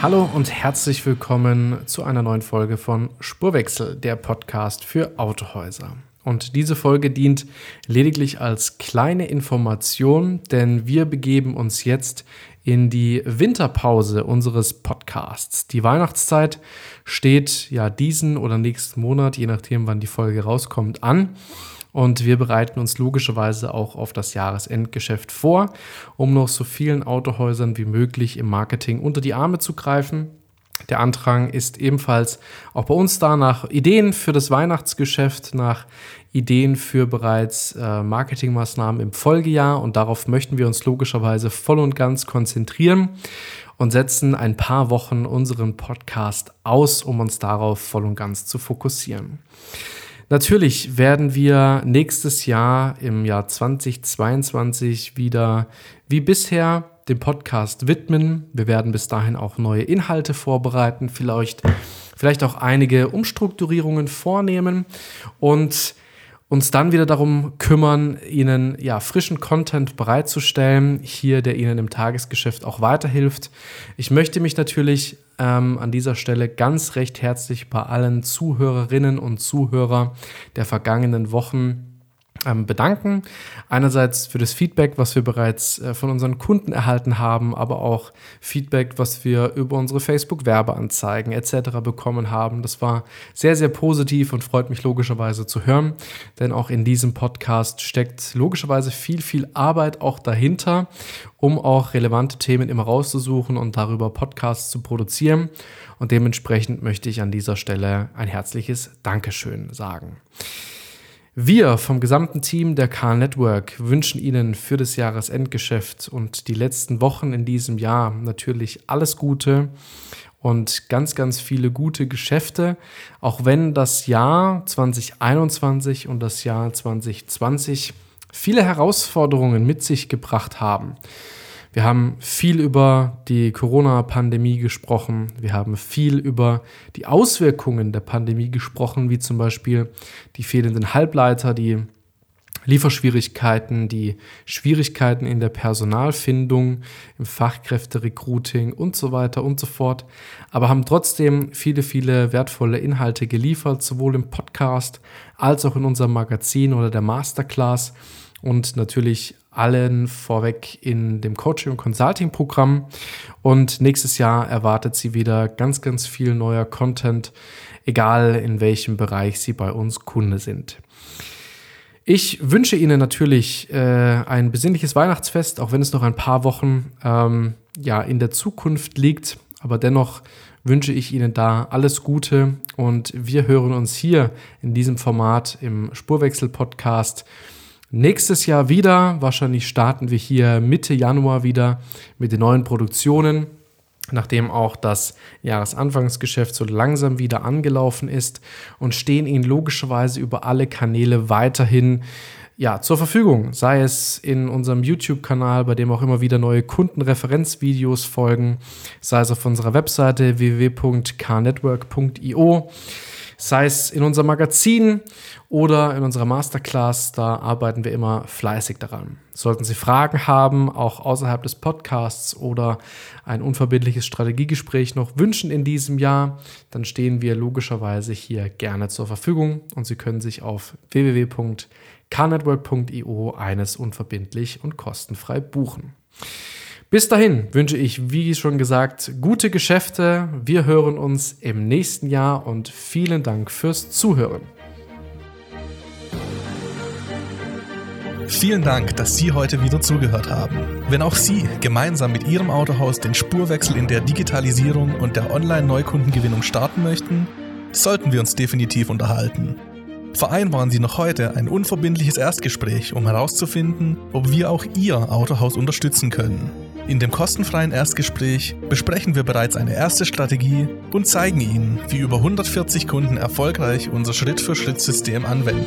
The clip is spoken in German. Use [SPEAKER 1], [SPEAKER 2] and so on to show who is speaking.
[SPEAKER 1] Hallo und herzlich willkommen zu einer neuen Folge von Spurwechsel, der Podcast für Autohäuser. Und diese Folge dient lediglich als kleine Information, denn wir begeben uns jetzt in die Winterpause unseres Podcasts. Die Weihnachtszeit steht ja diesen oder nächsten Monat, je nachdem wann die Folge rauskommt, an. Und wir bereiten uns logischerweise auch auf das Jahresendgeschäft vor, um noch so vielen Autohäusern wie möglich im Marketing unter die Arme zu greifen der Antrag ist ebenfalls auch bei uns da nach Ideen für das Weihnachtsgeschäft, nach Ideen für bereits äh, Marketingmaßnahmen im Folgejahr und darauf möchten wir uns logischerweise voll und ganz konzentrieren und setzen ein paar Wochen unseren Podcast aus, um uns darauf voll und ganz zu fokussieren. Natürlich werden wir nächstes Jahr im Jahr 2022 wieder wie bisher dem Podcast widmen. Wir werden bis dahin auch neue Inhalte vorbereiten, vielleicht, vielleicht auch einige Umstrukturierungen vornehmen und uns dann wieder darum kümmern, Ihnen ja frischen Content bereitzustellen, hier der Ihnen im Tagesgeschäft auch weiterhilft. Ich möchte mich natürlich ähm, an dieser Stelle ganz recht herzlich bei allen Zuhörerinnen und Zuhörer der vergangenen Wochen bedanken. Einerseits für das Feedback, was wir bereits äh, von unseren Kunden erhalten haben, aber auch Feedback, was wir über unsere Facebook-Werbeanzeigen etc. bekommen haben. Das war sehr, sehr positiv und freut mich logischerweise zu hören, denn auch in diesem Podcast steckt logischerweise viel, viel Arbeit auch dahinter, um auch relevante Themen immer rauszusuchen und darüber Podcasts zu produzieren. Und dementsprechend möchte ich an dieser Stelle ein herzliches Dankeschön sagen. Wir vom gesamten Team der Car Network wünschen Ihnen für das Jahresendgeschäft und die letzten Wochen in diesem Jahr natürlich alles Gute und ganz, ganz viele gute Geschäfte, auch wenn das Jahr 2021 und das Jahr 2020 viele Herausforderungen mit sich gebracht haben. Wir haben viel über die Corona-Pandemie gesprochen. Wir haben viel über die Auswirkungen der Pandemie gesprochen, wie zum Beispiel die fehlenden Halbleiter, die Lieferschwierigkeiten, die Schwierigkeiten in der Personalfindung, im Fachkräfterecruiting und so weiter und so fort. Aber haben trotzdem viele, viele wertvolle Inhalte geliefert, sowohl im Podcast als auch in unserem Magazin oder der Masterclass und natürlich allen vorweg in dem Coaching- und Consulting-Programm. Und nächstes Jahr erwartet sie wieder ganz, ganz viel neuer Content, egal in welchem Bereich sie bei uns Kunde sind. Ich wünsche Ihnen natürlich äh, ein besinnliches Weihnachtsfest, auch wenn es noch ein paar Wochen ähm, ja, in der Zukunft liegt. Aber dennoch wünsche ich Ihnen da alles Gute und wir hören uns hier in diesem Format im Spurwechsel-Podcast Nächstes Jahr wieder, wahrscheinlich starten wir hier Mitte Januar wieder mit den neuen Produktionen, nachdem auch das Jahresanfangsgeschäft so langsam wieder angelaufen ist und stehen Ihnen logischerweise über alle Kanäle weiterhin ja, zur Verfügung, sei es in unserem YouTube-Kanal, bei dem auch immer wieder neue Kundenreferenzvideos folgen, sei es auf unserer Webseite www.carnetwork.io sei es in unserem Magazin oder in unserer Masterclass, da arbeiten wir immer fleißig daran. Sollten Sie Fragen haben, auch außerhalb des Podcasts oder ein unverbindliches Strategiegespräch noch wünschen in diesem Jahr, dann stehen wir logischerweise hier gerne zur Verfügung und Sie können sich auf www.carnetwork.io eines unverbindlich und kostenfrei buchen. Bis dahin wünsche ich, wie schon gesagt, gute Geschäfte. Wir hören uns im nächsten Jahr und vielen Dank fürs Zuhören.
[SPEAKER 2] Vielen Dank, dass Sie heute wieder zugehört haben. Wenn auch Sie gemeinsam mit Ihrem Autohaus den Spurwechsel in der Digitalisierung und der Online-Neukundengewinnung starten möchten, sollten wir uns definitiv unterhalten. Vereinbaren Sie noch heute ein unverbindliches Erstgespräch, um herauszufinden, ob wir auch Ihr Autohaus unterstützen können. In dem kostenfreien Erstgespräch besprechen wir bereits eine erste Strategie und zeigen Ihnen, wie über 140 Kunden erfolgreich unser Schritt-für-Schritt-System anwenden.